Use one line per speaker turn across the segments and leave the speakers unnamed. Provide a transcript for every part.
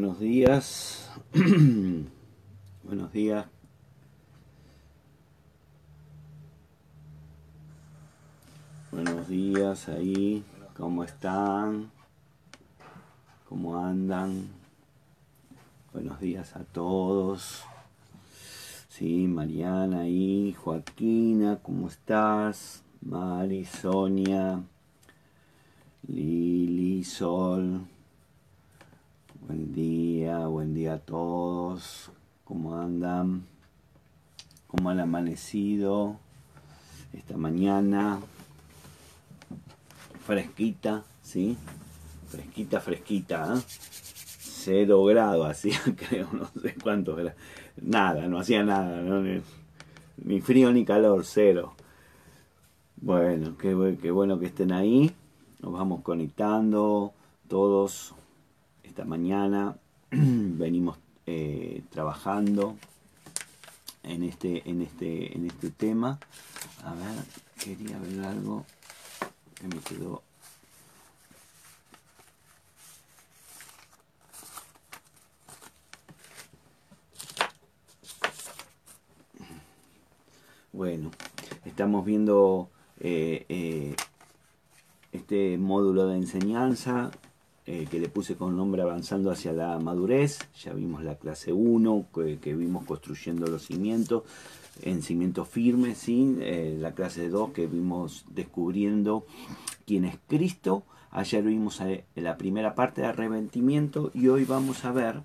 Buenos días. Buenos días. Buenos días ahí. ¿Cómo están? ¿Cómo andan? Buenos días a todos. Sí, Mariana ahí, Joaquina, ¿cómo estás? Mari, Sonia, Lili, Sol. Buen día, buen día a todos. ¿Cómo andan? ¿Cómo han amanecido esta mañana? Fresquita, ¿sí? Fresquita, fresquita, ¿eh? Cero grado hacía, creo, no sé cuántos grados. Nada, no hacía nada, ni frío ni calor, cero. Bueno, qué, qué bueno que estén ahí. Nos vamos conectando todos mañana. Venimos eh, trabajando en este, en, este, en este tema. A ver, quería ver algo que me quedó. Bueno, estamos viendo eh, eh, este módulo de enseñanza eh, que le puse con nombre Avanzando hacia la madurez. Ya vimos la clase 1, que, vimos construyendo los cimientos en cimientos firmes, ¿sí? Eh, la clase 2 que vimos descubriendo quién es Cristo. Ayer vimos eh, la primera parte de arrepentimiento y hoy vamos a ver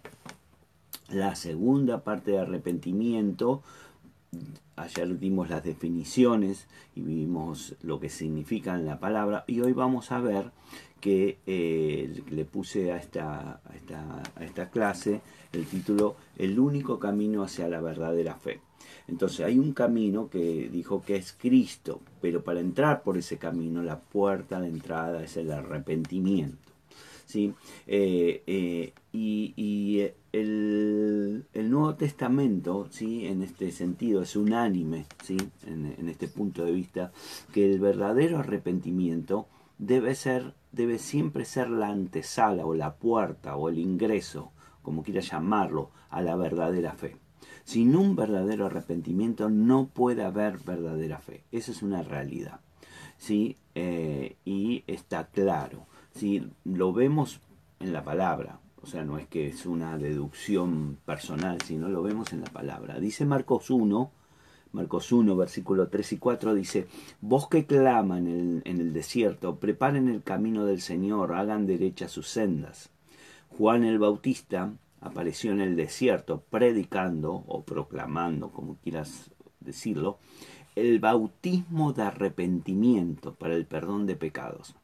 la segunda parte de arrepentimiento. Ayer dimos las definiciones y vimos lo que significa la palabra y hoy vamos a ver que eh, le puse a esta, esta, a esta clase el título El único camino hacia la verdadera fe. Entonces hay un camino que dijo que es Cristo, pero para entrar por ese camino la puerta de entrada es el arrepentimiento. ¿Sí? Eh, eh, y, el, Nuevo Testamento, ¿sí? en este sentido, es unánime ¿sí? en, este punto de vista, que el verdadero arrepentimiento debe ser debe siempre ser la antesala o la puerta o el ingreso, como quiera llamarlo, a la verdadera fe. Sin un verdadero arrepentimiento no puede haber verdadera fe. Esa es una realidad. ¿sí? Eh, y está claro. Si Lo vemos en la palabra. O sea, no es que es una deducción personal, sino lo vemos en la palabra. Dice Marcos 1, Marcos 1, versículo 3 y 4 dice, Vos que claman en el, en el desierto, preparen el camino del Señor, hagan derecha sus sendas. Juan el Bautista apareció en el desierto predicando o proclamando, como quieras decirlo, el bautismo de arrepentimiento para el perdón de pecados.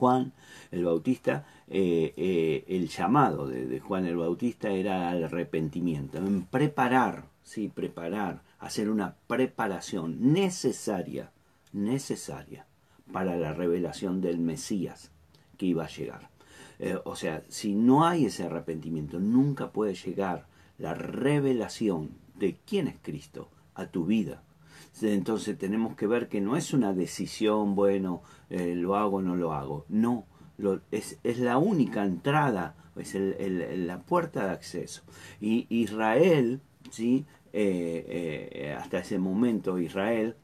Juan el Bautista, eh, eh, el llamado de, Juan el Bautista era al arrepentimiento, en preparar sí, preparar, hacer una preparación necesaria, necesaria para la revelación del Mesías que iba a llegar. Eh, o sea, si no hay ese arrepentimiento, nunca puede llegar la revelación de quién es Cristo a tu vida. Entonces tenemos que ver que no es una decisión, bueno, eh, lo hago o no lo hago. No, es, la única entrada, es la puerta de acceso. Y Israel, ¿sí? Eh, eh, hasta ese momento Israel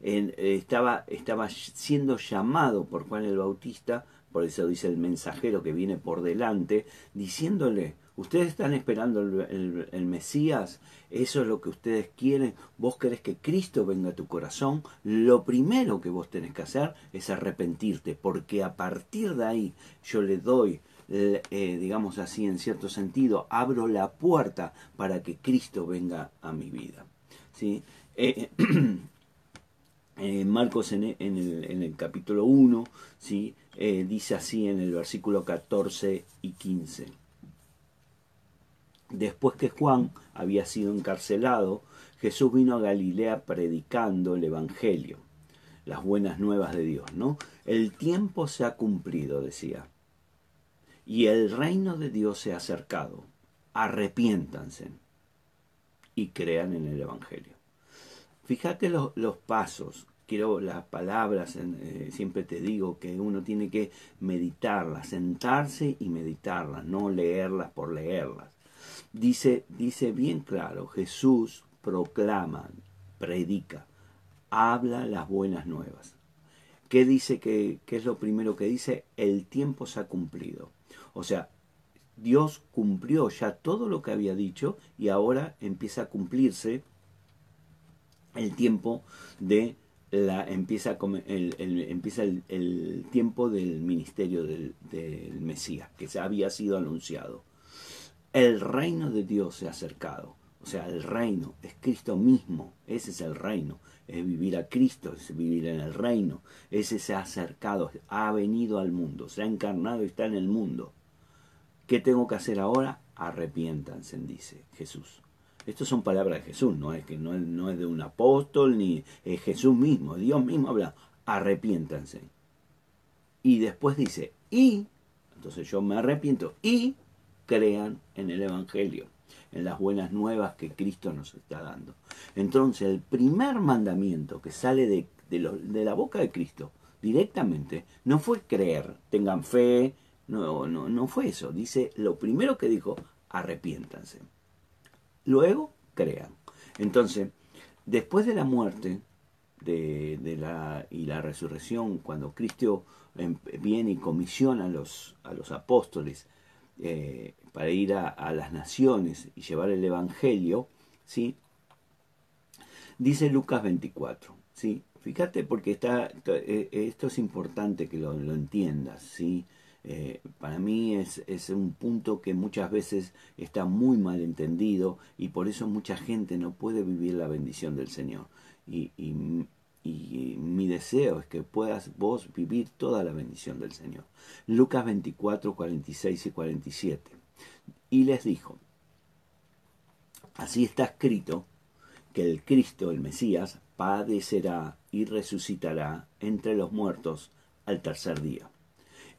estaba, estaba siendo llamado por Juan el Bautista, por eso dice el mensajero que viene por delante, diciéndole, ustedes están esperando el, el, Mesías, eso es lo que ustedes quieren, vos querés que Cristo venga a tu corazón, lo primero que vos tenés que hacer es arrepentirte, porque a partir de ahí yo le doy eh, digamos así, en cierto sentido, abro la puerta para que Cristo venga a mi vida. ¿sí? Eh, eh, Marcos en, el, en, el, capítulo 1 ¿sí? dice así en el versículo 14 y 15. Después que Juan había sido encarcelado, Jesús vino a Galilea predicando el Evangelio, las buenas nuevas de Dios, ¿no? El tiempo se ha cumplido, decía y el reino de Dios se ha acercado. Arrepiéntanse y crean en el Evangelio. Fíjate los, los pasos quiero las palabras, eh, siempre te digo que uno tiene que meditarlas, sentarse y meditarlas, no leerlas por leerlas. Dice, dice bien claro, Jesús proclama, predica, habla las buenas nuevas. ¿Qué dice que, qué es lo primero que dice? El tiempo se ha cumplido. O sea, Dios cumplió ya todo lo que había dicho y ahora empieza a cumplirse el tiempo de la empieza el, empieza el, tiempo del ministerio del, del Mesías que se había sido anunciado. El reino de Dios se ha acercado. O sea, el reino es Cristo mismo. Ese es el reino. Es vivir a Cristo, es vivir en el reino. Ese se ha acercado, ha venido al mundo, se ha encarnado y está en el mundo. ¿Qué tengo que hacer ahora? Arrepiéntanse, dice Jesús. Estas son palabras de Jesús, no es que no es, de un apóstol ni es Jesús mismo, Dios mismo habla, arrepiéntanse. Y después dice, y, entonces yo me arrepiento, y crean en el Evangelio, en las buenas nuevas que Cristo nos está dando. Entonces el primer mandamiento que sale de, la boca de Cristo directamente no fue creer, tengan fe, no, no, no fue eso. Dice, lo primero que dijo, arrepiéntanse. Luego, crean. Entonces, después de la muerte de, la, y la resurrección, cuando Cristo em, viene y comisiona a los, a los apóstoles eh, para ir a, las naciones y llevar el Evangelio, ¿sí? dice Lucas 24. ¿sí? Fíjate porque está, eh, esto es importante que lo, entiendas. ¿sí? Eh, para mí es, es, un punto que muchas veces está muy mal entendido y por eso mucha gente no puede vivir la bendición del Señor. Y, y, mi deseo es que puedas vos vivir toda la bendición del Señor. Lucas 24, 46 y 47. Y les dijo, así está escrito que el Cristo, el Mesías, padecerá y resucitará entre los muertos al tercer día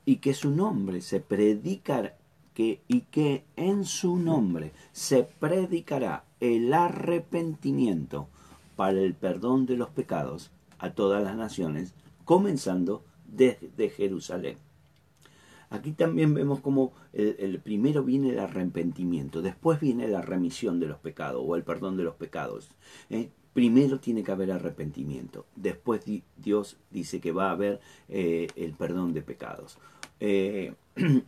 y que su nombre se predicará y que en su nombre se predicará el arrepentimiento para el perdón de los pecados a todas las naciones, comenzando desde Jerusalén. Aquí también vemos como el, primero viene el arrepentimiento, después viene la remisión de los pecados o el perdón de los pecados. ¿eh? primero tiene que haber arrepentimiento. Después Dios dice que va a haber eh, el perdón de pecados. Eh,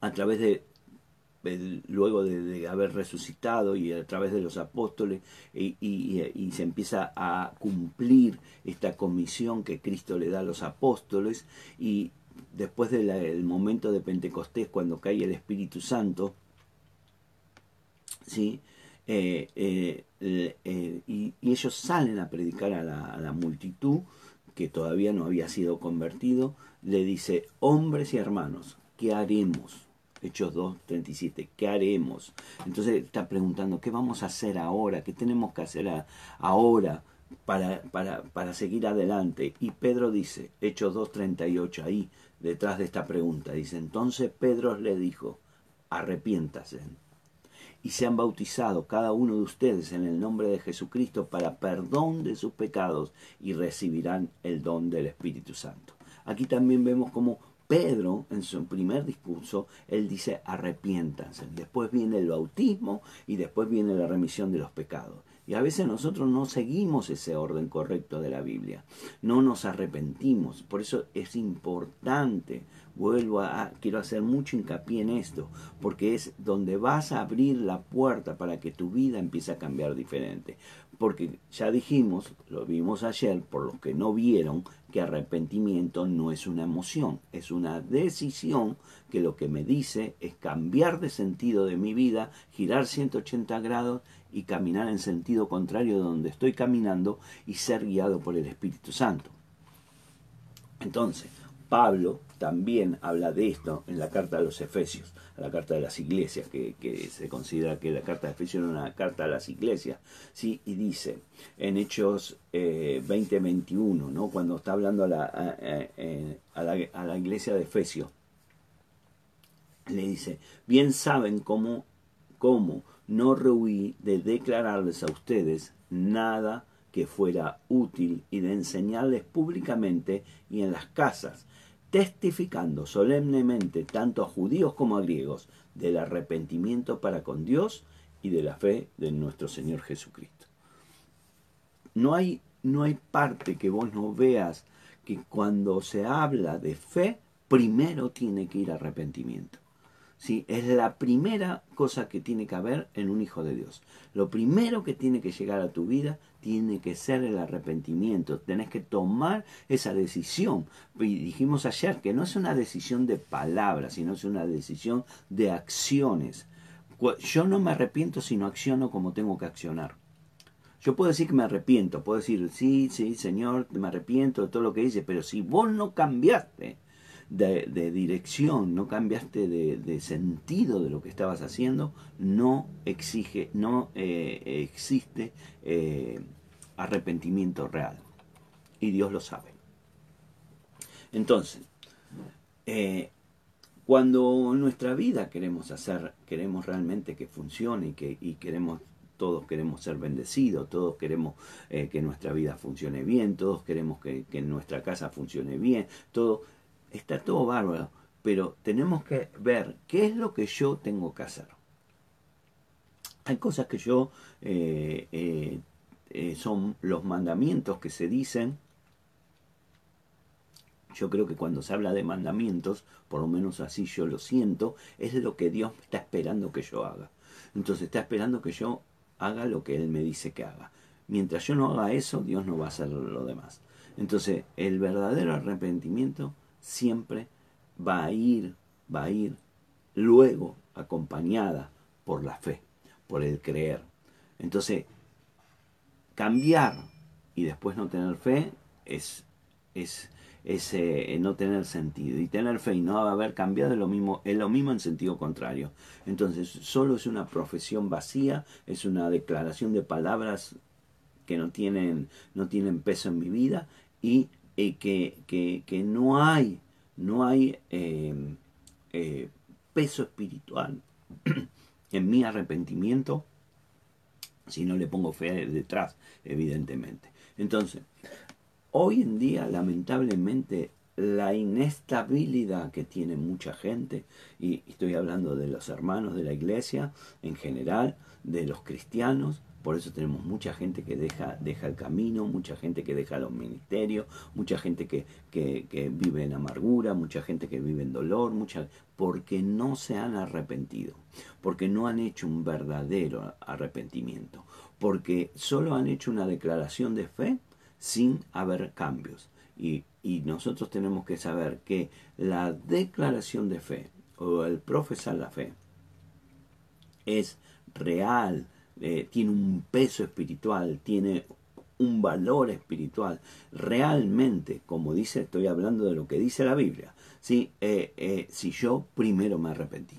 a través de, luego de, haber resucitado y a través de los apóstoles y, se empieza a cumplir esta comisión que Cristo le da a los apóstoles y después del momento de Pentecostés cuando cae el Espíritu Santo, ¿sí? Eh, eh, eh, y, ellos salen a predicar a la, multitud que todavía no había sido convertido, le dice, hombres y hermanos, ¿qué haremos? Hechos 2, 37, ¿qué haremos? Entonces está preguntando, ¿qué vamos a hacer ahora? ¿Qué tenemos que hacer ahora para, para, para, seguir adelante? Y Pedro dice, Hechos 2, 38, ahí detrás de esta pregunta, dice, entonces Pedro le dijo, arrepiéntase y sean bautizados cada uno de ustedes en el nombre de Jesucristo para perdón de sus pecados y recibirán el don del Espíritu Santo. Aquí también vemos como Pedro, en su primer discurso, él dice arrepiéntanse. Después viene el bautismo y después viene la remisión de los pecados. Y a veces nosotros no seguimos ese orden correcto de la Biblia, no nos arrepentimos. Por eso es importante, vuelvo a, quiero hacer mucho hincapié en esto, porque es donde vas a abrir la puerta para que tu vida empiece a cambiar diferente. Porque ya dijimos, lo vimos ayer, por los que no vieron, que arrepentimiento no es una emoción, es una decisión que lo que me dice es cambiar de sentido de mi vida, girar 180 grados y caminar en sentido contrario de donde estoy caminando y ser guiado por el Espíritu Santo. Entonces, Pablo también habla de esto en la carta a los Efesios, a la carta de las iglesias, que, se considera que la carta de Efesios es una carta a las iglesias, ¿sí? y dice en Hechos eh, 20-21, ¿no? cuando está hablando a la, a, la, a la iglesia de Efesios, le dice, bien saben cómo, cómo no rehuí de declararles a ustedes nada que fuera útil y de enseñarles públicamente y en las casas, testificando solemnemente tanto a judíos como a griegos del arrepentimiento para con Dios y de la fe de nuestro Señor Jesucristo. No hay, no hay parte que vos no veas que cuando se habla de fe, primero tiene que ir arrepentimiento. ¿Sí? Es la primera cosa que tiene que haber en un hijo de Dios. Lo primero que tiene que llegar a tu vida tiene que ser el arrepentimiento. Tenés que tomar esa decisión. Y dijimos ayer que no es una decisión de palabras, sino es una decisión de acciones. Yo no me arrepiento si no acciono como tengo que accionar. Yo puedo decir que me arrepiento, puedo decir, sí, sí, Señor, me arrepiento de todo lo que hice, pero si vos no cambiaste, de, dirección, no cambiaste de, sentido de lo que estabas haciendo, no exige, no eh, existe eh, arrepentimiento real. Y Dios lo sabe. Entonces, eh, cuando nuestra vida queremos hacer, queremos realmente que funcione y, que, y queremos todos queremos ser bendecidos, todos queremos que nuestra vida funcione bien, todos queremos que, que, nuestra casa funcione bien, todo está todo bárbaro, pero tenemos que ver qué es lo que yo tengo que hacer. Hay cosas que yo eh, eh, eh, son los mandamientos que se dicen. Yo creo que cuando se habla de mandamientos, por lo menos así yo lo siento, es lo que Dios está esperando que yo haga. Entonces está esperando que yo haga lo que Él me dice que haga. Mientras yo no haga eso, Dios no va a hacer lo demás. Entonces, el verdadero arrepentimiento siempre va a ir, va a ir luego acompañada por la fe, por el creer. Entonces, cambiar y después no tener fe es, es, eh, no tener sentido. Y tener fe y no haber cambiado es lo, mismo, es lo mismo en sentido contrario. Entonces, solo es una profesión vacía, es una declaración de palabras que no tienen, no tienen peso en mi vida y que, que, no hay, no hay em, eh, peso espiritual en mi arrepentimiento si no le pongo fe detrás, evidentemente. Entonces, hoy en día, lamentablemente, la inestabilidad que tiene mucha gente, y estoy hablando de los hermanos de la iglesia en general, de los cristianos, por eso tenemos mucha gente que deja, deja el camino, mucha gente que deja los ministerios, mucha gente que, que, vive en amargura, mucha gente que vive en dolor, mucha, porque no se han arrepentido, porque no han hecho un verdadero arrepentimiento, porque solo han hecho una declaración de fe sin haber cambios. Y, y nosotros tenemos que saber que la declaración de fe o el profesar la fe es real, eh, tiene un peso espiritual, tiene un valor espiritual. Realmente, como dice, estoy hablando de lo que dice la Biblia. Eh, eh, si yo primero me arrepentí.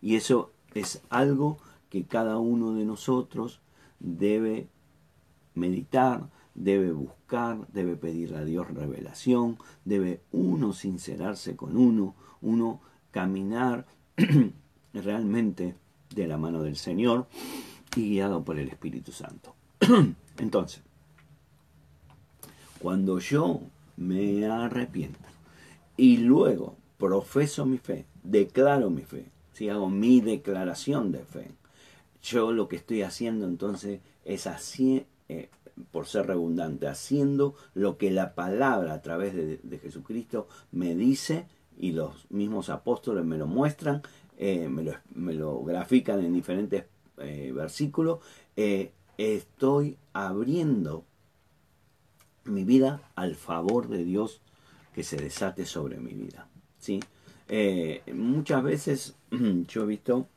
Y eso es algo que cada uno de nosotros debe meditar, debe buscar, debe pedir a Dios revelación, debe uno sincerarse con uno, uno caminar realmente de la mano del Señor guiado por el Espíritu Santo. Entonces, cuando yo me arrepiento y luego profeso mi fe, declaro mi fe, si hago mi declaración de fe, yo lo que estoy haciendo entonces es así, eh, por ser redundante, haciendo lo que la palabra a través de, Jesucristo me dice y los mismos apóstoles me lo muestran, eh, me, lo, me, lo, grafican en diferentes eh, versículo, eh, estoy abriendo mi vida al favor de Dios que se desate sobre mi vida. ¿sí? Eh, muchas veces yo he visto,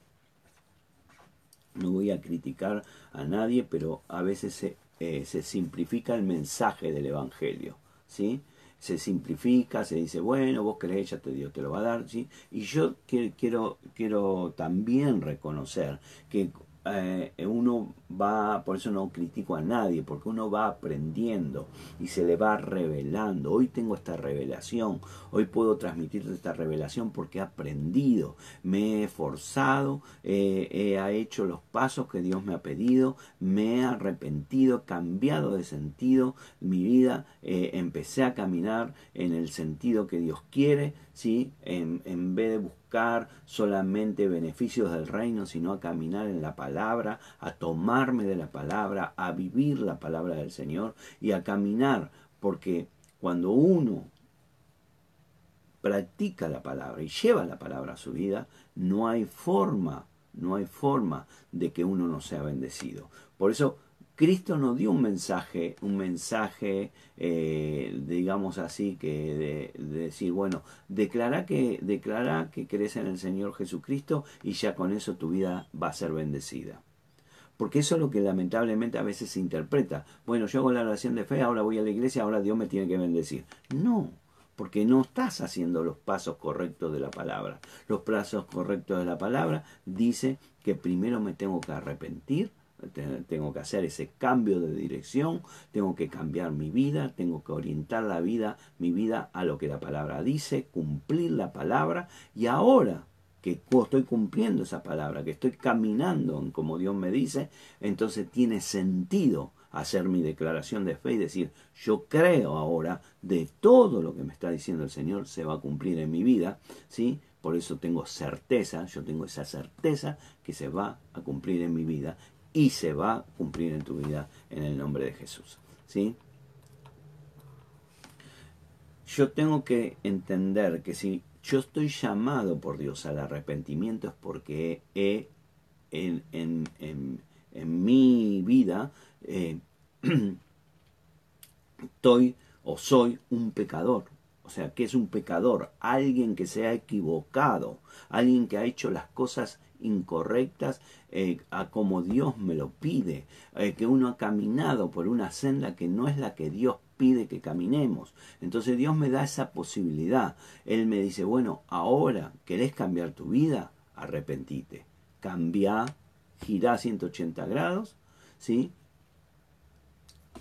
no voy a criticar a nadie, pero a veces se, se simplifica el mensaje del Evangelio. ¿sí? se simplifica, se dice, bueno, vos crees, ya te Dios te lo va a dar, ¿sí? Y yo quiero, quiero también reconocer que eh, uno va, por eso no critico a nadie, porque uno va aprendiendo y se le va revelando. Hoy tengo esta revelación, hoy puedo transmitirte esta revelación porque he aprendido, me he esforzado, he hecho los pasos que Dios me ha pedido, me he arrepentido, cambiado de sentido mi vida, eh, empecé a caminar en el sentido que Dios quiere, ¿sí? en, en vez de buscar solamente beneficios del reino, sino a caminar en la palabra, a tomarme de la palabra, a vivir la palabra del Señor y a caminar, porque cuando uno practica la palabra y lleva la palabra a su vida, no hay forma, no hay forma de que uno no sea bendecido. Por eso Cristo nos dio un mensaje, un mensaje, eh, digamos así, que de, decir, bueno, declara que, declara que crees en el Señor Jesucristo y ya con eso tu vida va a ser bendecida. Porque eso es lo que lamentablemente a veces se interpreta. Bueno, yo hago la oración de fe, ahora voy a la iglesia, ahora Dios me tiene que bendecir. No, porque no estás haciendo los pasos correctos de la palabra. Los pasos correctos de la palabra dice que primero me tengo que arrepentir, tengo que hacer ese cambio de dirección, tengo que cambiar mi vida, tengo que orientar la vida, mi vida a lo que la palabra dice, cumplir la palabra y ahora que estoy cumpliendo esa palabra, que estoy caminando como Dios me dice, entonces tiene sentido hacer mi declaración de fe y decir, yo creo ahora de todo lo que me está diciendo el Señor se va a cumplir en mi vida, ¿sí? Por eso tengo certeza, yo tengo esa certeza que se va a cumplir en mi vida y se va a cumplir en tu vida en el nombre de Jesús. ¿sí? Yo tengo que entender que si yo estoy llamado por Dios al arrepentimiento es porque he, en, en, en, mi vida eh, estoy o soy un pecador. O sea, que es un pecador? Alguien que se ha equivocado, alguien que ha hecho las cosas incorrectas eh, a como Dios me lo pide, eh, que uno ha caminado por una senda que no es la que Dios pide que caminemos. Entonces Dios me da esa posibilidad. Él me dice, bueno, ahora querés cambiar tu vida, arrepentite. Cambia, gira 180 grados, ¿sí?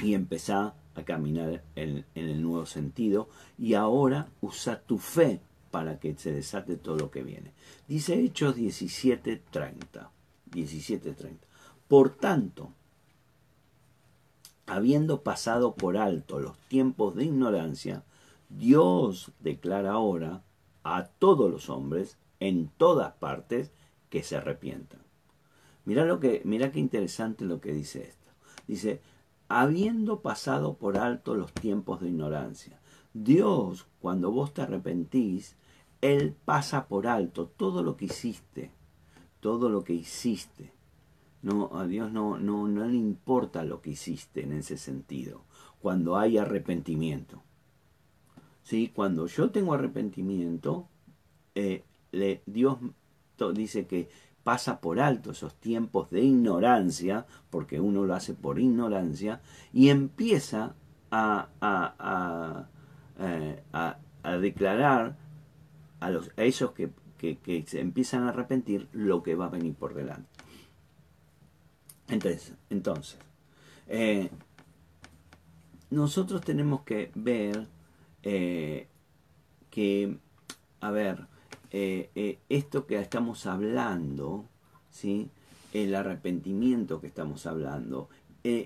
Y empezá a caminar en el nuevo sentido. Y ahora usa tu fe para que se desate todo lo que viene. Dice Hechos 17:30. 17:30. Por tanto, habiendo pasado por alto los tiempos de ignorancia, Dios declara ahora a todos los hombres en todas partes que se arrepientan. Mira lo que mira qué interesante lo que dice esto. Dice, habiendo pasado por alto los tiempos de ignorancia. Dios, cuando vos te arrepentís, él pasa por alto todo lo que hiciste, todo lo que hiciste. No, a Dios no, no, no le importa lo que hiciste en ese sentido, cuando hay arrepentimiento. ¿Sí? Cuando yo tengo arrepentimiento, eh, Dios dice que pasa por alto esos tiempos de ignorancia, porque uno lo hace por ignorancia, y empieza a, a, a, eh, a declarar a, los, esos que, se empiezan a arrepentir lo que va a venir por delante. Entonces, entonces eh, nosotros tenemos que ver eh, que, a ver, eh, esto que estamos hablando, ¿sí? el arrepentimiento que estamos hablando,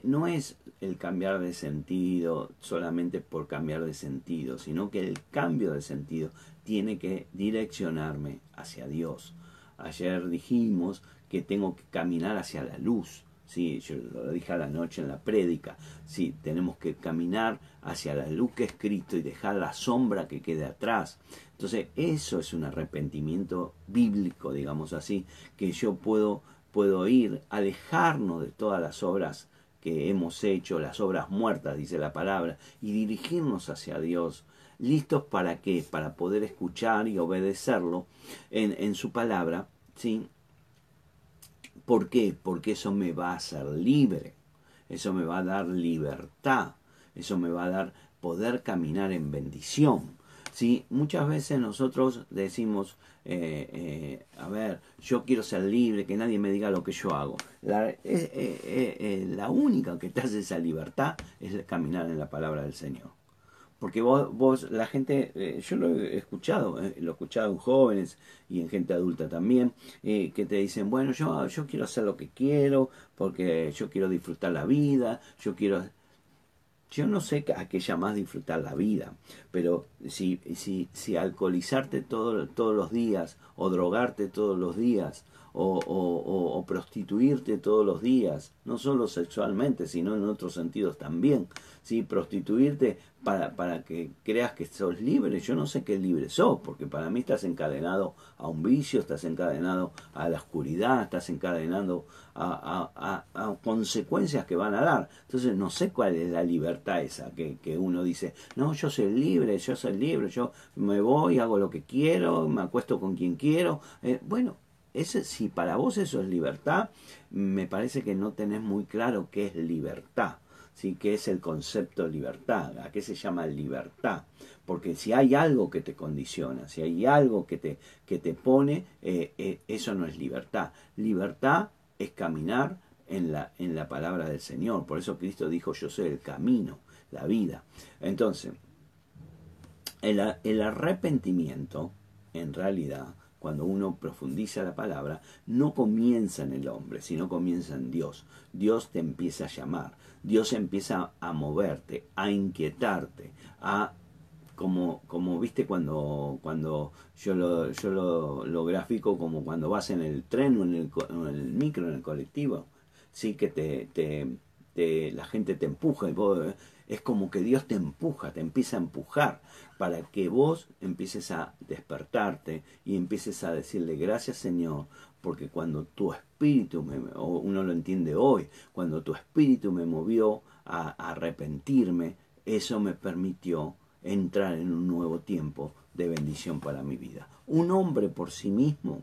no es el cambiar de sentido solamente por cambiar de sentido, sino que el cambio de sentido tiene que direccionarme hacia Dios. Ayer dijimos que tengo que caminar hacia la luz. Sí, yo lo dije a la noche en la prédica. Sí, tenemos que caminar hacia la luz que es Cristo y dejar la sombra que quede atrás. Entonces, eso es un arrepentimiento bíblico, digamos así, que yo puedo, puedo ir, alejarnos de todas las obras que hemos hecho, las obras muertas, dice la palabra, y dirigirnos hacia Dios listos para qué? Para poder escuchar y obedecerlo en, en su palabra, ¿sí? ¿Por qué? Porque eso me va a hacer libre, eso me va a dar libertad, eso me va a dar poder caminar en bendición. ¿sí? Muchas veces nosotros decimos, eh, eh, a ver, yo quiero ser libre, que nadie me diga lo que yo hago. La, la única que te hace esa libertad es caminar en la palabra del Señor. Porque vos, vos la gente, yo lo he escuchado, lo he escuchado en jóvenes y en gente adulta también, que te dicen, bueno, yo, yo quiero hacer lo que quiero, porque yo quiero disfrutar la vida, yo quiero yo no sé a qué llamás disfrutar la vida, pero si, si, si alcoholizarte todo, todos los días, o drogarte todos los días, o, o, o, prostituirte todos los días, no solo sexualmente, sino en otros sentidos también. ¿sí? Prostituirte para, para que creas que sos libre, yo no sé qué libre sos, porque para mí estás encadenado a un vicio, estás encadenado a la oscuridad, estás encadenado a, a, a, consecuencias que van a dar. Entonces no sé cuál es la libertad esa que, que uno dice, no, yo soy libre, yo soy libre, yo me voy, hago lo que quiero, me acuesto con quien quiero. Eh, bueno, ese, si para vos eso es libertad, me parece que no tenés muy claro qué es libertad. ¿sí? ¿Qué es el concepto de libertad? ¿A qué se llama libertad? Porque si hay algo que te condiciona, si hay algo que te, que te pone, eh, eh, eso no es libertad. Libertad es caminar en la, en la palabra del Señor. Por eso Cristo dijo, yo soy el camino, la vida. Entonces, el, el arrepentimiento, en realidad, cuando uno profundiza la palabra, no comienza en el hombre, sino comienza en Dios. Dios te empieza a llamar, Dios empieza a moverte, a inquietarte, a como, como viste cuando, cuando yo, lo, yo lo, lo grafico como cuando vas en el tren o en el, en el micro, en el colectivo, sí que te, te, te, la gente te empuja y vos es como que Dios te empuja, te empieza a empujar para que vos empieces a despertarte y empieces a decirle gracias Señor, porque cuando tu espíritu, me, o uno lo entiende hoy, cuando tu espíritu me movió a, arrepentirme, eso me permitió entrar en un nuevo tiempo de bendición para mi vida. Un hombre por sí mismo,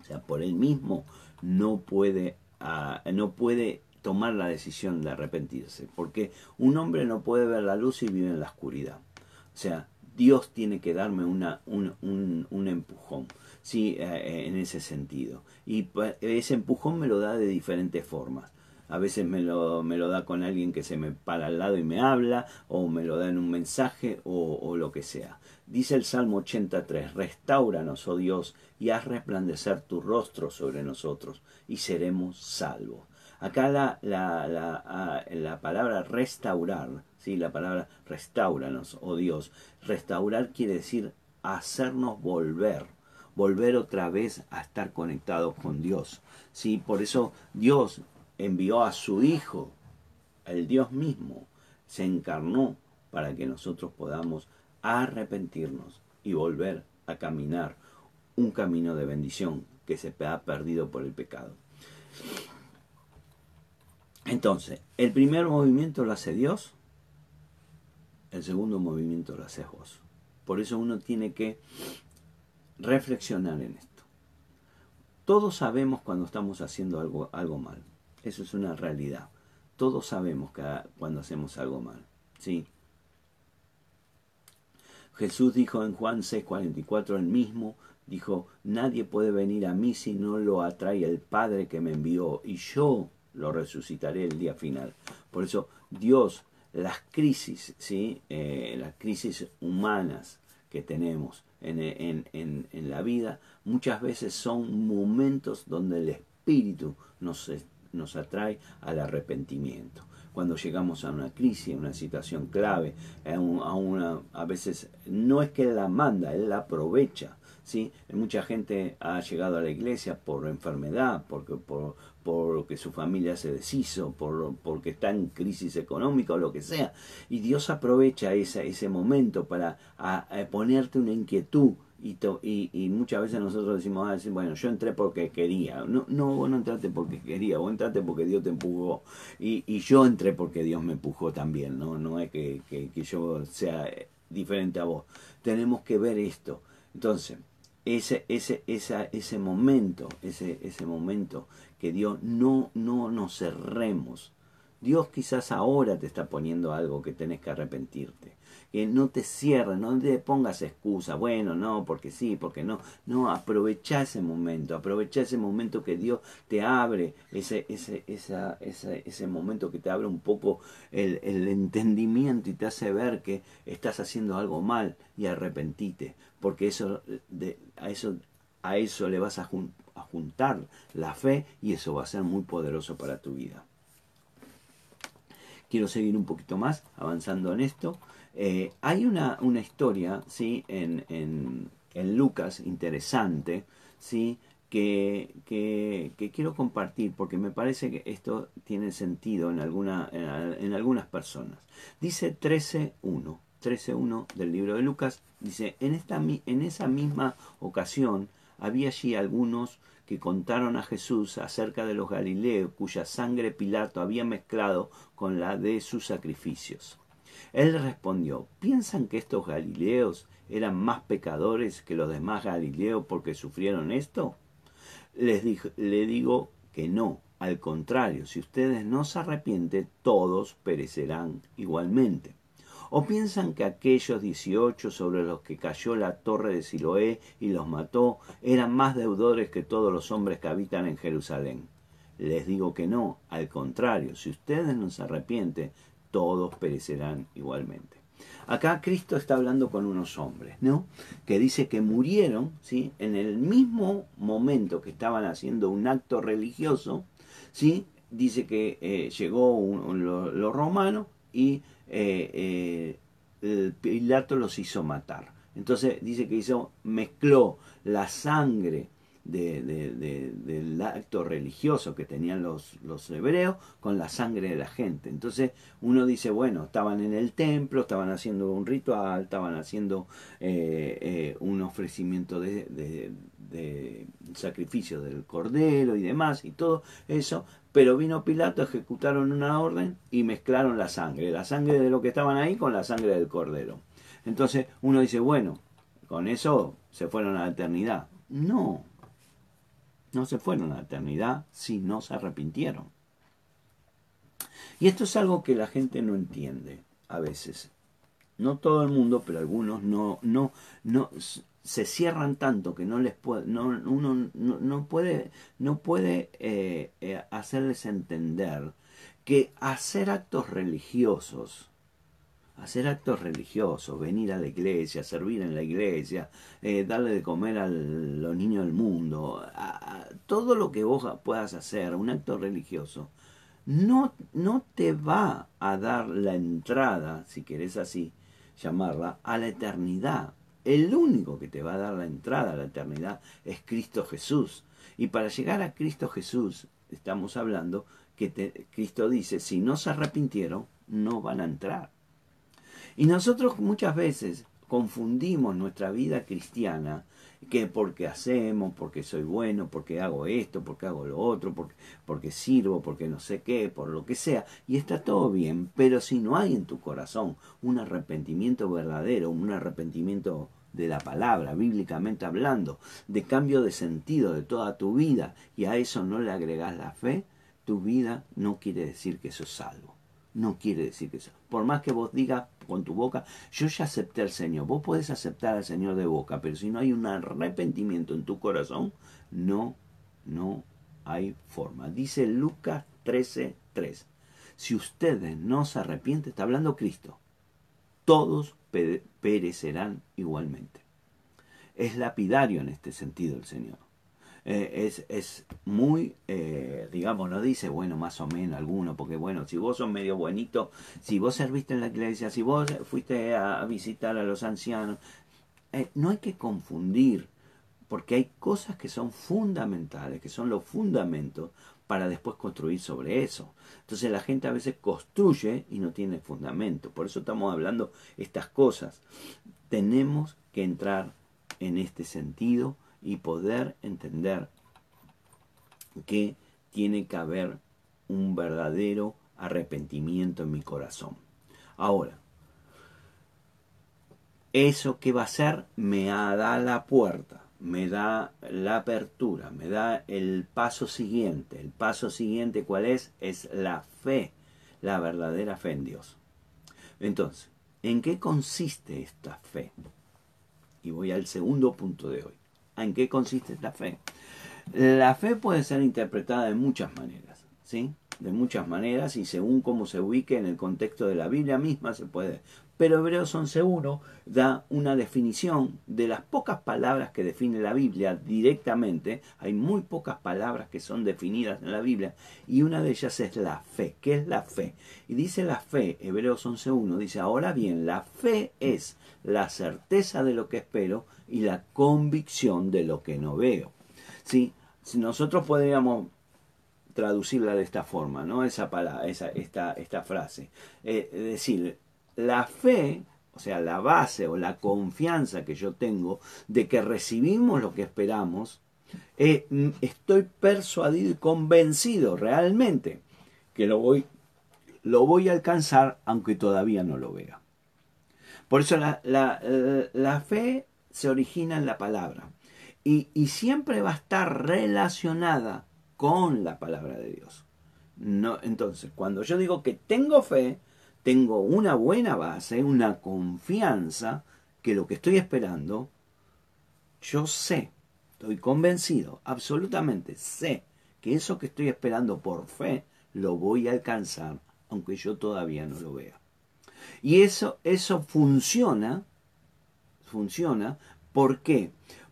o sea, por él mismo, no puede, uh, no puede tomar la decisión de arrepentirse, porque un hombre no puede ver la luz y vive en la oscuridad. O sea, Dios tiene que darme una, un, un, un empujón, sí, eh, en ese sentido. Y ese empujón me lo da de diferentes formas. A veces me lo, me lo da con alguien que se me para al lado y me habla, o me lo da en un mensaje, o, o lo que sea. Dice el Salmo 83, Restauranos, oh Dios, y haz resplandecer tu rostro sobre nosotros, y seremos salvos. Acá la, la, la, la palabra restaurar, ¿sí? la palabra restauranos, oh Dios, restaurar quiere decir hacernos volver, volver otra vez a estar conectados con Dios. ¿sí? Por eso Dios envió a su Hijo, el Dios mismo, se encarnó para que nosotros podamos arrepentirnos y volver a caminar un camino de bendición que se ha perdido por el pecado. Entonces, el primer movimiento lo hace Dios, el segundo movimiento lo hace vos. Por eso uno tiene que reflexionar en esto. Todos sabemos cuando estamos haciendo algo, algo mal. Eso es una realidad. Todos sabemos cuando hacemos algo mal. ¿sí? Jesús dijo en Juan 6:44 el mismo, dijo, nadie puede venir a mí si no lo atrae el Padre que me envió. Y yo lo resucitaré el día final. Por eso Dios, las crisis, ¿sí? Eh, las crisis humanas que tenemos en, en, en, la vida, muchas veces son momentos donde el Espíritu nos, nos atrae al arrepentimiento. Cuando llegamos a una crisis, a una situación clave, a, a, una, a veces no es que Él la manda, Él la aprovecha. ¿sí? Mucha gente ha llegado a la iglesia por enfermedad, porque, por, porque su familia se deshizo, por, porque está en crisis económica o lo que sea. Y Dios aprovecha esa, ese momento para ponerte una inquietud. Y, y, y, muchas veces nosotros decimos, ah, bueno, yo entré porque quería. No, no, vos no entraste porque quería, vos entraste porque Dios te empujó. Y, y yo entré porque Dios me empujó también, ¿no? No es que, que, que yo sea diferente a vos. Tenemos que ver esto. Entonces, ese, ese, esa, ese momento, ese, ese momento que Dios no, no nos cerremos, Dios quizás ahora te está poniendo algo que tenés que arrepentirte. Que no te cierres, no te pongas excusa. Bueno, no, porque sí, porque no. No, aprovecha ese momento, aprovecha ese momento que Dios te abre, ese, ese, esa, ese, ese momento que te abre un poco el, el entendimiento y te hace ver que estás haciendo algo mal y arrepentite. Porque eso, de, a eso a eso le vas a, juntar la fe y eso va a ser muy poderoso para tu vida. Quiero seguir un poquito más avanzando en esto. Eh, hay una, una, historia ¿sí? en, en, en Lucas interesante ¿sí? Que, que, que, quiero compartir porque me parece que esto tiene sentido en, alguna, en, algunas personas. Dice 13.1. 13.1 del libro de Lucas dice, en, esta, en esa misma ocasión había allí algunos que contaron a Jesús acerca de los Galileos cuya sangre Pilato había mezclado con la de sus sacrificios. Él respondió, ¿piensan que estos Galileos eran más pecadores que los demás Galileos porque sufrieron esto? Les le digo que no, al contrario, si ustedes no se arrepienten, todos perecerán igualmente. ¿O piensan que aquellos dieciocho sobre los que cayó la torre de Siloé y los mató eran más deudores que todos los hombres que habitan en Jerusalén? Les digo que no, al contrario, si ustedes no se arrepienten, todos perecerán igualmente. Acá Cristo está hablando con unos hombres, ¿no? Que dice que murieron, ¿sí? En el mismo momento que estaban haciendo un acto religioso, ¿sí? Dice que eh, llegó los romanos y eh, eh, Pilato los hizo matar. Entonces dice que hizo, mezcló la sangre del acto religioso que tenían los, los hebreos con la sangre de la gente. Entonces uno dice, bueno, estaban en el templo, estaban haciendo un ritual, estaban haciendo eh, un ofrecimiento de, de sacrificio del cordero y demás y todo eso, pero vino Pilato, ejecutaron una orden y mezclaron la sangre, la sangre de lo que estaban ahí con la sangre del cordero. Entonces uno dice, bueno, con eso se fueron a la eternidad. No, no se fueron a la eternidad si no se arrepintieron. Y esto es algo que la gente no entiende a veces. No todo el mundo, pero algunos no, no, no, se cierran tanto que no les puede, no, uno no, puede, no puede eh, eh, hacerles entender que hacer actos religiosos, hacer actos religiosos, venir a la iglesia, servir en la iglesia, eh, darle de comer a los niños del mundo, todo lo que vos puedas hacer, un acto religioso, no, no te va a dar la entrada, si querés así llamarla, a la eternidad el único que te va a dar la entrada a la eternidad es Cristo Jesús. Y para llegar a Cristo Jesús, estamos hablando que Cristo dice, si no se arrepintieron, no van a entrar. Y nosotros muchas veces confundimos nuestra vida cristiana que porque hacemos, porque soy bueno, porque hago esto, porque hago lo otro, porque, porque sirvo, porque no sé qué, por lo que sea, y está todo bien, pero si no hay en tu corazón un arrepentimiento verdadero, un arrepentimiento de la palabra, bíblicamente hablando, de cambio de sentido de toda tu vida, y a eso no le agregas la fe, tu vida no quiere decir que sos salvo. No quiere decir que eso. Por más que vos digas con tu boca, yo ya acepté al Señor. Vos podés aceptar al Señor de boca, pero si no hay un arrepentimiento en tu corazón, no, no hay forma. Dice Lucas 13:3. Si ustedes no se arrepienten, está hablando Cristo, todos perecerán igualmente. Es lapidario en este sentido el Señor. Eh, es, es, muy, eh, digamos, no dice, bueno, más o menos alguno, porque bueno, si vos sos medio buenito, si vos serviste en la iglesia, si vos fuiste a, visitar a los ancianos, eh, no hay que confundir, porque hay cosas que son fundamentales, que son los fundamentos para después construir sobre eso. Entonces la gente a veces construye y no tiene fundamento. Por eso estamos hablando estas cosas. Tenemos que entrar en este sentido y poder entender que tiene que haber un verdadero arrepentimiento en mi corazón. Ahora, eso que va a ser me da la puerta, me da la apertura, me da el paso siguiente. El paso siguiente, ¿cuál es? Es la fe. la verdadera fe en Dios. Entonces, ¿en qué consiste esta fe? Y voy al segundo punto de hoy. ¿En qué consiste esta fe? La fe puede ser interpretada de muchas maneras, ¿sí? De muchas maneras y según cómo se ubique en el contexto de la Biblia misma se puede pero Hebreos 11.1 da una definición de las pocas palabras que define la Biblia directamente. Hay muy pocas palabras que son definidas en la Biblia y una de ellas es la fe. ¿Qué es la fe? Y dice la fe, Hebreos 11.1, dice, ahora bien, la fe es la certeza de lo que espero y la convicción de lo que no veo. ¿Sí? Si nosotros podríamos traducirla de esta forma, ¿no? Esa palabra, esa, esta, esta frase. Eh, decir, la fe, o sea, la base o la confianza que yo tengo de que recibimos lo que esperamos, eh, mm, estoy persuadido y convencido realmente que lo voy, lo voy a alcanzar aunque todavía no lo vea. Por eso la, la, fe se origina en la palabra y, y, siempre va a estar relacionada con la palabra de Dios. No, entonces, cuando yo digo que tengo fe, tengo una buena base, una confianza que lo que estoy esperando, yo sé, estoy convencido, absolutamente sé que eso que estoy esperando por fe lo voy a alcanzar, aunque yo todavía no lo vea. Y eso, eso funciona, funciona, ¿por qué?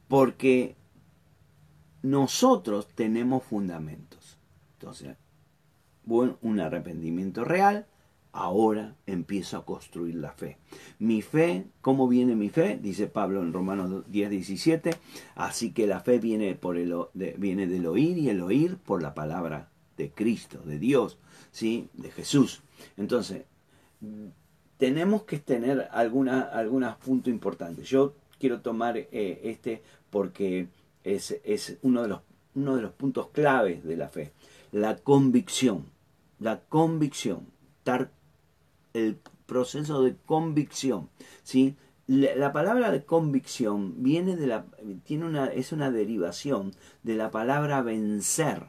Porque nosotros tenemos fundamentos. Entonces, bueno, un arrepentimiento real, ahora empiezo a construir la fe. Mi fe, ¿cómo viene mi fe? Dice Pablo en Romanos 10, 17. Así que la fe viene, por el, viene del oír y el oír por la palabra de Cristo, de Dios, ¿sí? de Jesús. Entonces, tenemos que tener algunos puntos importantes. Yo quiero tomar eh, este porque es, es uno, de los, uno de los puntos claves de la fe. La convicción. La convicción. Estar el proceso de convicción. ¿sí? La, palabra de convicción viene de la, tiene una, es una derivación de la palabra vencer.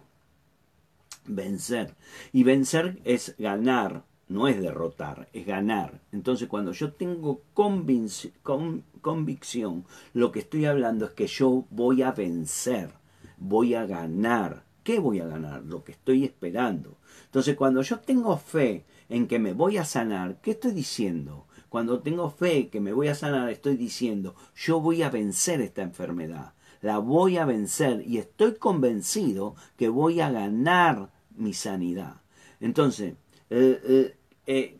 Vencer. Y vencer es ganar, no es derrotar, es ganar. Entonces cuando yo tengo convicción, lo que estoy hablando es que yo voy a vencer, voy a ganar. ¿Qué voy a ganar? Lo que estoy esperando. Entonces cuando yo tengo fe, en que me voy a sanar, ¿qué estoy diciendo? Cuando tengo fe que me voy a sanar, estoy diciendo, yo voy a vencer esta enfermedad, la voy a vencer y estoy convencido que voy a ganar mi sanidad. Entonces, eh,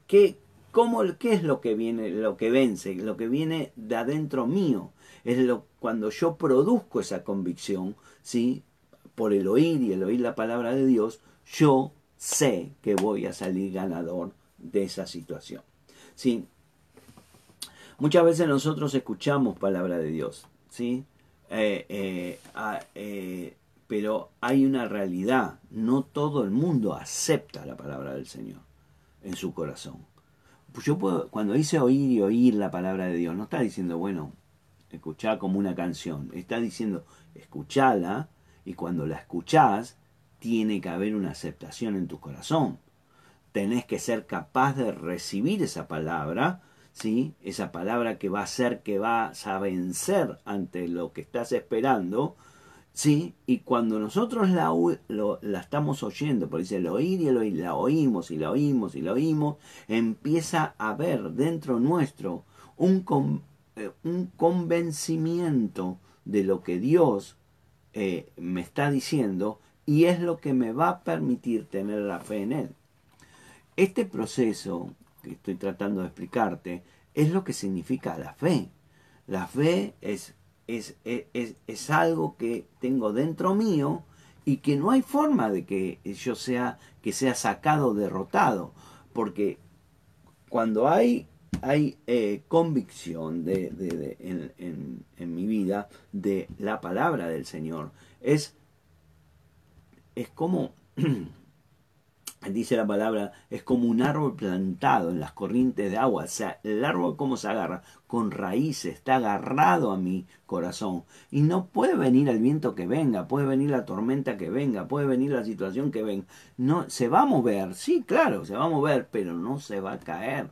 ¿qué, cómo, ¿qué es lo que viene, lo que vence? Lo que viene de adentro mío. Es lo, cuando yo produzco esa convicción, ¿sí? por el oír y el oír la palabra de Dios, yo sé que voy a salir ganador de esa situación. ¿Sí? Muchas veces nosotros escuchamos palabra de Dios, ¿sí? Eh, eh, eh, pero hay una realidad, no todo el mundo acepta la palabra del Señor en su corazón. Pues yo puedo, cuando dice oír y oír la palabra de Dios, no está diciendo, bueno, escuchar como una canción, está diciendo, escuchala y cuando la escuchás, tiene que haber una aceptación en tu corazón. Tenés que ser capaz de recibir esa palabra, ¿sí? Esa palabra que va a ser que vas a vencer ante lo que estás esperando, ¿sí? Y cuando nosotros la, la estamos oyendo, por dice el oír y el oír, la oímos y la oímos y la oímos, empieza a haber dentro nuestro un, eh, un convencimiento de lo que Dios eh, me está diciendo y es lo que me va a permitir tener la fe en Él. Este proceso que estoy tratando de explicarte es lo que significa la fe. La fe es, es, es, es algo que tengo dentro mío y que no hay forma de que yo sea, que sea sacado, derrotado, porque cuando hay, hay eh, convicción de, de, en, en, en mi vida de la palabra del Señor, es es como, dice la palabra, es como un árbol plantado en las corrientes de agua. O sea, el árbol cómo se agarra, con raíces, está agarrado a mi corazón. Y no puede venir el viento que venga, puede venir la tormenta que venga, puede venir la situación que venga. No, se va a mover, sí, claro, se va a mover, pero no se va a caer.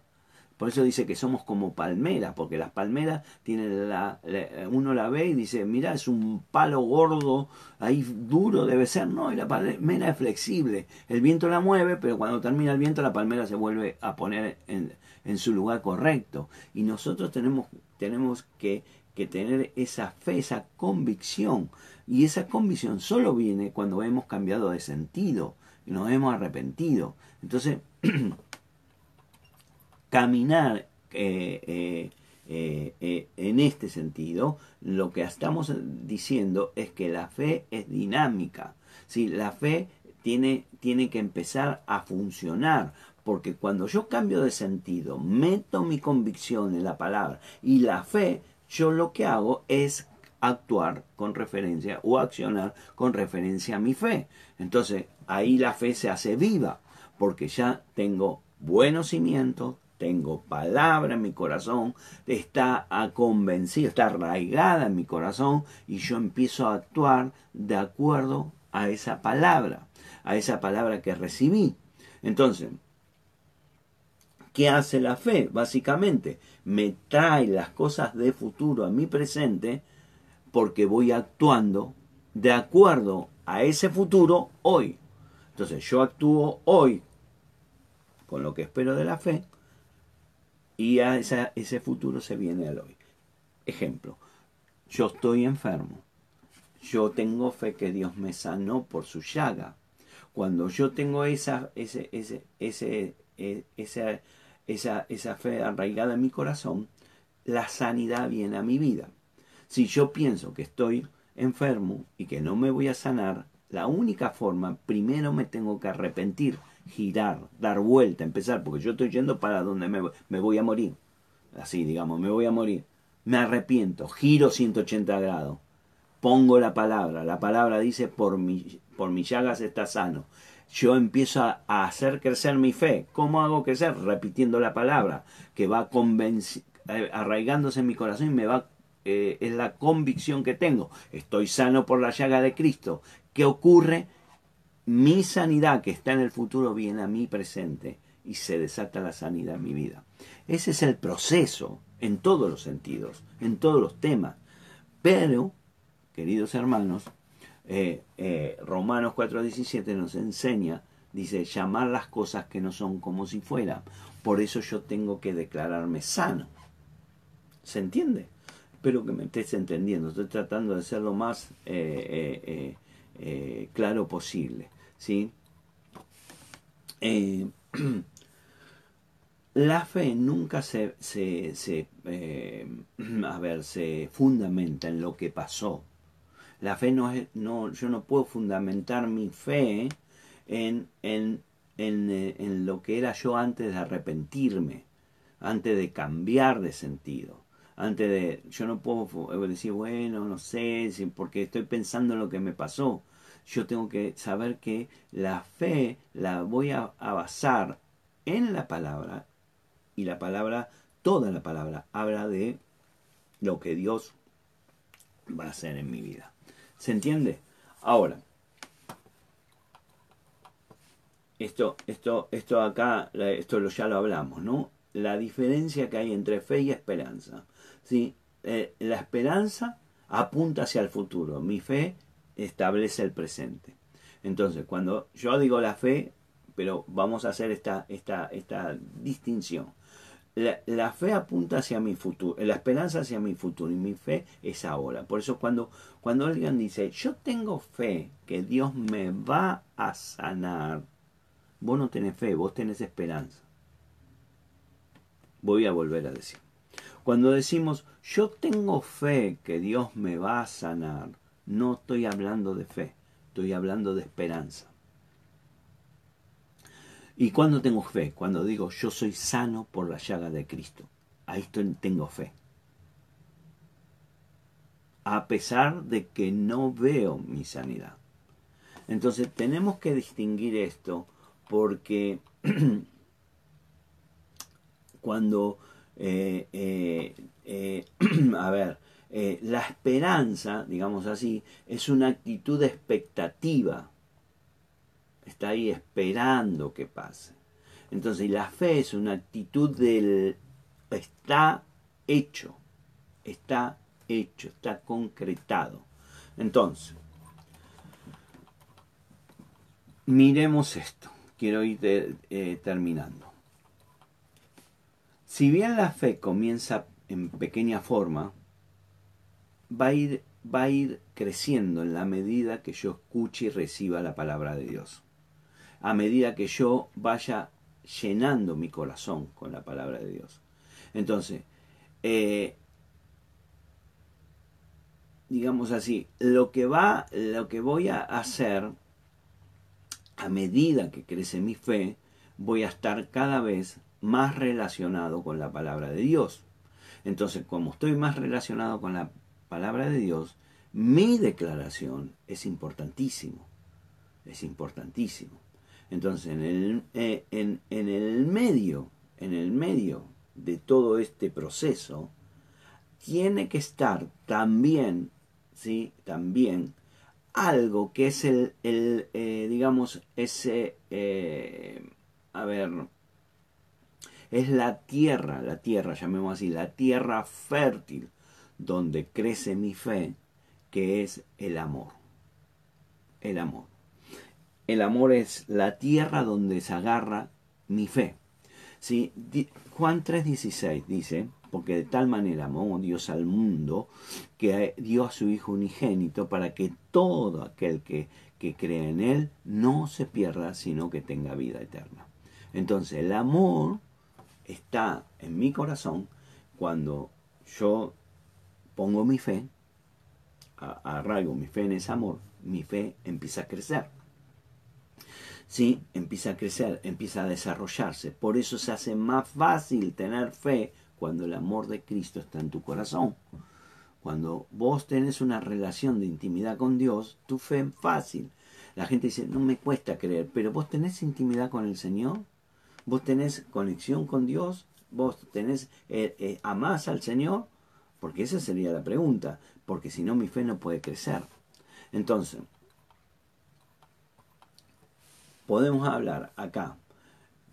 Por eso dice que somos como palmeras, porque las palmeras tienen la, uno la ve y dice, mira, es un palo gordo, ahí duro debe ser, no, y la palmera es flexible, el viento la mueve, pero cuando termina el viento la palmera se vuelve a poner en, su lugar correcto. Y nosotros tenemos, tenemos que, que tener esa fe, esa convicción, y esa convicción solo viene cuando hemos cambiado de sentido y nos hemos arrepentido. Entonces, caminar eh, eh, eh, en este sentido, lo que estamos diciendo es que la fe es dinámica. ¿sí? La fe tiene, tiene que empezar a funcionar, porque cuando yo cambio de sentido, meto mi convicción en la palabra y la fe, yo lo que hago es actuar con referencia o accionar con referencia a mi fe. Entonces ahí la fe se hace viva, porque ya tengo buenos cimientos, tengo palabra en mi corazón, está convencido, está arraigada en mi corazón y yo empiezo a actuar de acuerdo a esa palabra, a esa palabra que recibí. Entonces, ¿qué hace la fe? Básicamente, me trae las cosas de futuro a mi presente porque voy actuando de acuerdo a ese futuro hoy. Entonces, yo actúo hoy con lo que espero de la fe y a ese futuro se viene al hoy. Ejemplo, yo estoy enfermo. Yo tengo fe que Dios me sanó por su llaga. Cuando yo tengo esa, ese, ese, ese, e, esa, esa, esa fe arraigada en mi corazón, la sanidad viene a mi vida. Si yo pienso que estoy enfermo y que no me voy a sanar, la única forma, primero me tengo que arrepentir girar, dar vuelta, empezar, porque yo estoy yendo para donde me, me voy a morir. Así, digamos, me voy a morir. Me arrepiento, giro 180 grados, pongo la palabra, la palabra dice, por, mi, por mis llagas está sano. Yo empiezo a, hacer crecer mi fe. ¿Cómo hago crecer? Repitiendo la palabra, que va eh, arraigándose en mi corazón y me va eh, es la convicción que tengo. Estoy sano por la llaga de Cristo. ¿Qué ocurre? Mi sanidad que está en el futuro viene a mi presente y se desata la sanidad en mi vida. Ese es el proceso en todos los sentidos, en todos los temas. Pero, queridos hermanos, eh, eh, Romanos 4:17 nos enseña, dice, llamar las cosas que no son como si fueran. Por eso yo tengo que declararme sano. ¿Se entiende? Espero que me estés entendiendo. Estoy tratando de ser lo más eh, claro posible. ¿Sí? Eh, la fe nunca se, se, se eh, a ver, se fundamenta en lo que pasó. La fe no es, no, yo no puedo fundamentar mi fe en, en, en, eh, en lo que era yo antes de arrepentirme, antes de cambiar de sentido antes de yo no puedo decir bueno no sé porque estoy pensando en lo que me pasó yo tengo que saber que la fe la voy a, basar en la palabra y la palabra, toda la palabra, habla de lo que Dios va a hacer en mi vida. ¿Se entiende? Ahora, esto, esto, esto acá, esto ya lo hablamos, ¿no? La diferencia que hay entre fe y esperanza. ¿sí? Eh, la esperanza apunta hacia el futuro. Mi fe establece el presente. Entonces, cuando yo digo la fe, pero vamos a hacer esta, esta, esta distinción. La, fe apunta hacia mi futuro, la esperanza hacia mi futuro y mi fe es ahora. Por eso cuando, cuando alguien dice, yo tengo fe que Dios me va a sanar, vos no tenés fe, vos tenés esperanza. Voy a volver a decir. Cuando decimos, yo tengo fe que Dios me va a sanar, no estoy hablando de fe, estoy hablando de esperanza. ¿Y cuando tengo fe? Cuando digo yo soy sano por la llaga de Cristo. Ahí tengo fe. A pesar de que no veo mi sanidad. Entonces tenemos que distinguir esto porque cuando, eh, eh, eh, a ver, la esperanza, digamos así, es una actitud expectativa. Está ahí esperando que pase. Entonces la fe es una actitud del está hecho, está hecho, está concretado. Entonces, miremos esto. Quiero ir terminando. Si bien la fe comienza en pequeña forma, va a, ir, va a ir creciendo en la medida que yo escuche y reciba la palabra de Dios. A medida que yo vaya llenando mi corazón con la palabra de Dios. Entonces, eh, digamos así, lo que va, lo que voy a hacer a medida que crece mi fe, voy a estar cada vez más relacionado con la palabra de Dios. Entonces, como estoy más relacionado con la palabra de Dios, mi declaración es importantísimo. Es importantísimo. Entonces, en el, eh, en, en el medio, en el medio de todo este proceso, tiene que estar también, ¿sí? También algo que es el, el eh, digamos, ese, eh, a ver, es la tierra, la tierra, llamemos así, la tierra fértil donde crece mi fe, que es el amor. El amor. El amor es la tierra donde se agarra mi fe. ¿Sí? Juan 3:16 dice, porque de tal manera amó Dios al mundo que dio a su Hijo unigénito para que todo aquel que, que cree en Él no se pierda, sino que tenga vida eterna. Entonces el amor está en mi corazón cuando yo pongo mi fe, arraigo mi fe en ese amor, mi fe empieza a crecer. ¿Sí? Empieza a crecer, empieza a desarrollarse. Por eso se hace más fácil tener fe cuando el amor de Cristo está en tu corazón. Cuando vos tenés una relación de intimidad con Dios, tu fe es fácil. La gente dice, no me cuesta creer, pero vos tenés intimidad con el Señor. ¿Vos tenés conexión con Dios? ¿Vos tenés, eh, eh, amás al Señor? Porque esa sería la pregunta, porque si no mi fe no puede crecer. Entonces, podemos hablar acá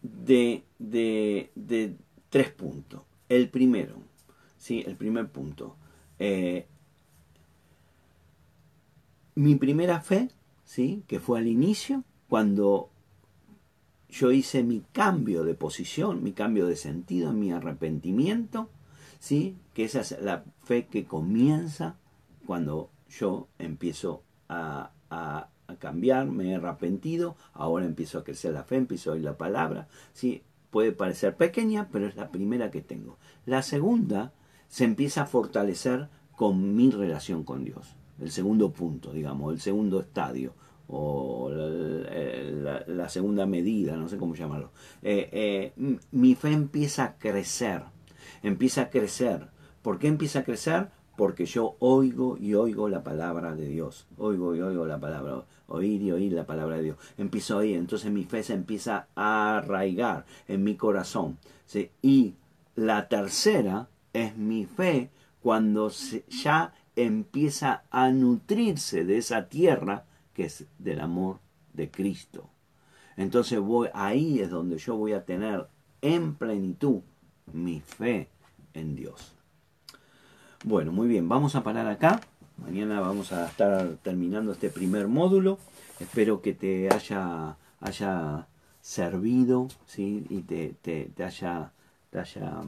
de, de, tres puntos. El primero, ¿sí? El primer punto. Eh, mi primera fe, ¿sí? Que fue al inicio, cuando yo hice mi cambio de posición, mi cambio de sentido, mi arrepentimiento, ¿sí? Que esa es la fe que comienza cuando yo empiezo a, cambiar, me he arrepentido, ahora empiezo a crecer la fe, empiezo a oír la palabra, ¿sí? puede parecer pequeña, pero es la primera que tengo. La segunda se empieza a fortalecer con mi relación con Dios, el segundo punto, digamos, el segundo estadio o la, segunda medida, no sé cómo llamarlo. Eh, eh, mi fe empieza a crecer, empieza a crecer. ¿Por qué empieza a crecer? Porque yo oigo y oigo la palabra de Dios. Oigo y oigo la palabra. Oír y oír la palabra de Dios. Empiezo a oír. Entonces mi fe se empieza a arraigar en mi corazón. Y la tercera es mi fe cuando ya empieza a nutrirse de esa tierra que es del amor de Cristo. Entonces voy, ahí es donde yo voy a tener en plenitud mi fe en Dios. Bueno, muy bien, vamos a parar acá. Mañana vamos a estar terminando este primer módulo. Espero que te haya, haya servido ¿sí? y te, te, haya, te haya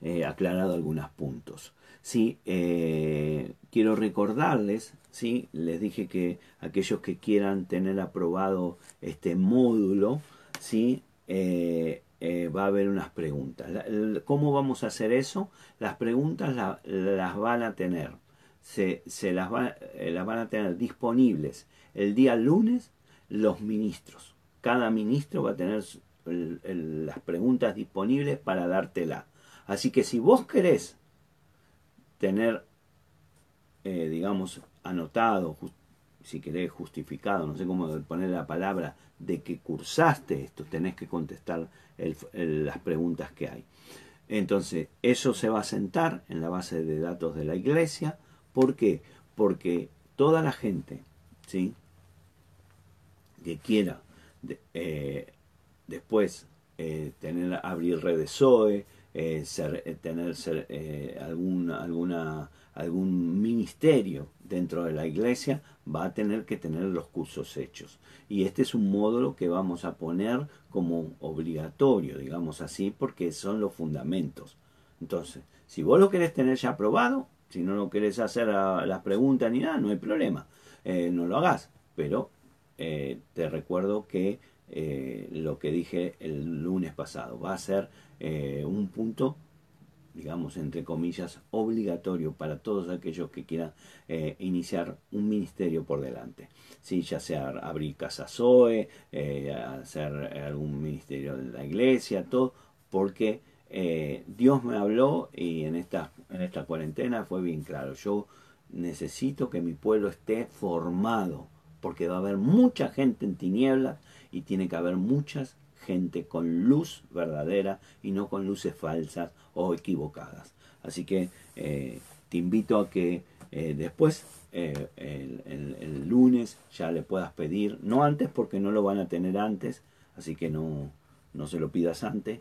eh, aclarado algunos puntos. Sí, eh, quiero recordarles, ¿sí? les dije que aquellos que quieran tener aprobado este módulo, ¿sí? Eh, eh, va a haber unas preguntas. ¿Cómo vamos a hacer eso? Las preguntas las van a tener, se, las, las van a tener disponibles el día lunes los ministros. Cada ministro va a tener las preguntas disponibles para dártela. Así que si vos querés tener, eh, digamos, anotado si querés justificado, no sé cómo poner la palabra, de que cursaste esto, tenés que contestar las preguntas que hay. Entonces, eso se va a sentar en la base de datos de la iglesia. ¿Por qué? Porque toda la gente, ¿sí? Que quiera eh, después eh, tener, abrir redes SOE, eh, ser, tener ser, algún, alguna, algún ministerio dentro de la iglesia, va a tener que tener los cursos hechos. Y este es un módulo que vamos a poner como obligatorio, digamos así, porque son los fundamentos. Entonces, si vos lo querés tener ya aprobado, si no lo querés hacer las preguntas ni nada, no hay problema, eh, no lo hagas. Pero eh, te recuerdo que eh, lo que dije el lunes pasado va a ser un punto digamos, entre comillas, obligatorio para todos aquellos que quieran eh, iniciar un ministerio por delante. ¿Sí? Ya sea abrir casa Zoe, eh, hacer algún ministerio de la iglesia, todo, porque eh, Dios me habló y en esta, en esta cuarentena fue bien claro. Yo necesito que mi pueblo esté formado, porque va a haber mucha gente en tinieblas y tiene que haber muchas gente con luz verdadera y no con luces falsas o equivocadas. Así que eh, te invito a que eh, después, eh, el, lunes, ya le puedas pedir, no antes porque no lo van a tener antes, así que no, no se lo pidas antes.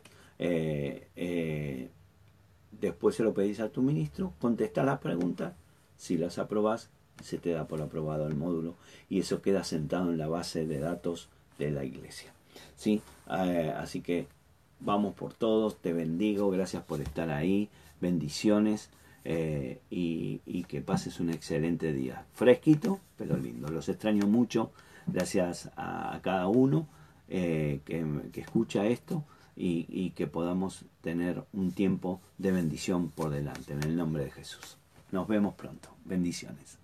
después se lo pedís a tu ministro, contesta las preguntas, si las aprobas, se te da por aprobado el módulo y eso queda sentado en la base de datos de la iglesia. ¿sí? Así que vamos por todos, te bendigo, gracias por estar ahí, bendiciones eh, y, que pases un excelente día. Fresquito, pero lindo. Los extraño mucho, gracias a, cada uno eh, que, escucha esto y, y que podamos tener un tiempo de bendición por delante, en el nombre de Jesús. Nos vemos pronto. Bendiciones.